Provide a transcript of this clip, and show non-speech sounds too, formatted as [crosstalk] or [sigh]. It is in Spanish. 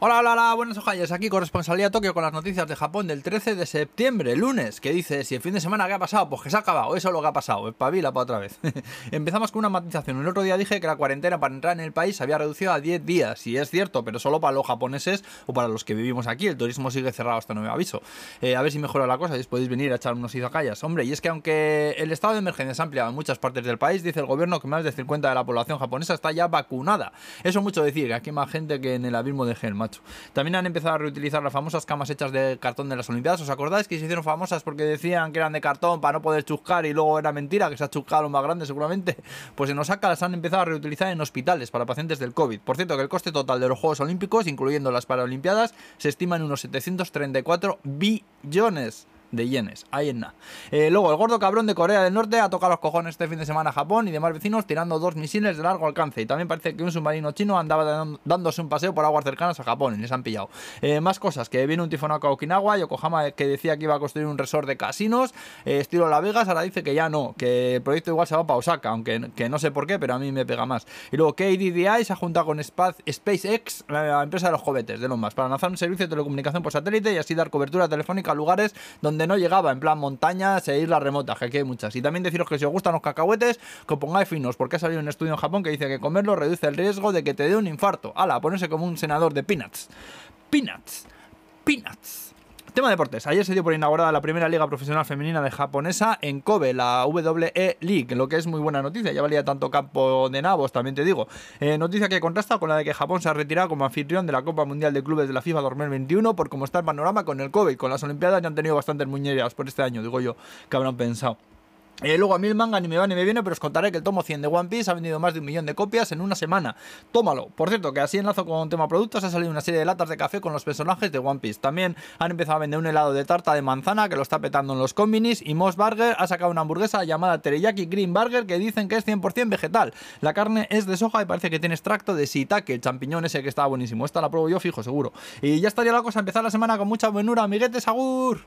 Hola, hola, hola, buenas ojalles, aquí corresponsalía Tokio con las noticias de Japón del 13 de septiembre, lunes, que dice, si el fin de semana qué ha pasado, pues que se ha acabado, eso es lo que ha pasado, espabila para otra vez. [laughs] Empezamos con una matización, el otro día dije que la cuarentena para entrar en el país se había reducido a 10 días, y es cierto, pero solo para los japoneses o para los que vivimos aquí, el turismo sigue cerrado hasta nuevo aviso. Eh, a ver si mejora la cosa y podéis venir a echar unos izakayas. Hombre, y es que aunque el estado de emergencia se amplía en muchas partes del país, dice el gobierno que más del 50 de la población japonesa está ya vacunada. Eso mucho decir, que aquí hay más gente que en el abismo de gel, También han empezado a reutilizar las famosas camas hechas de cartón de las Olimpiadas. ¿Os acordáis que se hicieron famosas porque decían que eran de cartón para no poder chuscar y luego era mentira, que se ha chuscado más grande seguramente? Pues en Osaka las han empezado a reutilizar en hospitales para pacientes del COVID. Por cierto, que el coste total de los Juegos Olímpicos, incluyendo las Paralimpiadas, se estima en unos 734 billones de yenes. Ahí en nada. Eh, luego, el gordo cabrón de Corea del Norte ha tocado los cojones este fin de semana a Japón y demás vecinos tirando dos misiles de largo alcance. Y también parece que un submarino chino andaba dándose un paseo por aguas cercanas a Japón y les han pillado. Eh, más cosas, que viene un tifón a Okinawa, Yokohama que decía que iba a construir un resort de casinos, eh, estilo La Vegas, ahora dice que ya no, que el proyecto igual se va para Osaka, aunque que no sé por qué, pero a mí me pega más. Y luego KDDI se ha juntado con SpaceX, la empresa de los juguetes de más para lanzar un servicio de telecomunicación por satélite y así dar cobertura telefónica a lugares donde no llegaba, en plan montañas e islas remotas, que aquí hay muchas. Y también deciros que si os gustan los cacahuetes, que pongáis finos, porque ha salido un estudio en Japón que dice que comerlo reduce el riesgo de que te dé un infarto. Ala, ponerse como un senador de peanuts. Peanuts. Peanuts. Tema deportes. Ayer se dio por inaugurada la primera liga profesional femenina de japonesa en Kobe, la WE League, lo que es muy buena noticia. Ya valía tanto campo de nabos, también te digo. Eh, noticia que contrasta con la de que Japón se ha retirado como anfitrión de la Copa Mundial de Clubes de la FIFA 2021 por cómo está el panorama con el COVID. Con las Olimpiadas ya han tenido bastantes muñeras por este año, digo yo, que habrán pensado. Eh, luego a mí el manga ni me va ni me viene, pero os contaré que el tomo 100 de One Piece ha vendido más de un millón de copias en una semana. Tómalo. Por cierto, que así enlazo con tema productos, ha salido una serie de latas de café con los personajes de One Piece. También han empezado a vender un helado de tarta de manzana que lo está petando en los combinis. Y Moss Burger ha sacado una hamburguesa llamada Teriyaki Green Burger que dicen que es 100% vegetal. La carne es de soja y parece que tiene extracto de shiitake, el champiñón ese que estaba buenísimo. Esta la pruebo yo fijo, seguro. Y ya estaría la cosa, empezar la semana con mucha buenura, amiguetes, agur.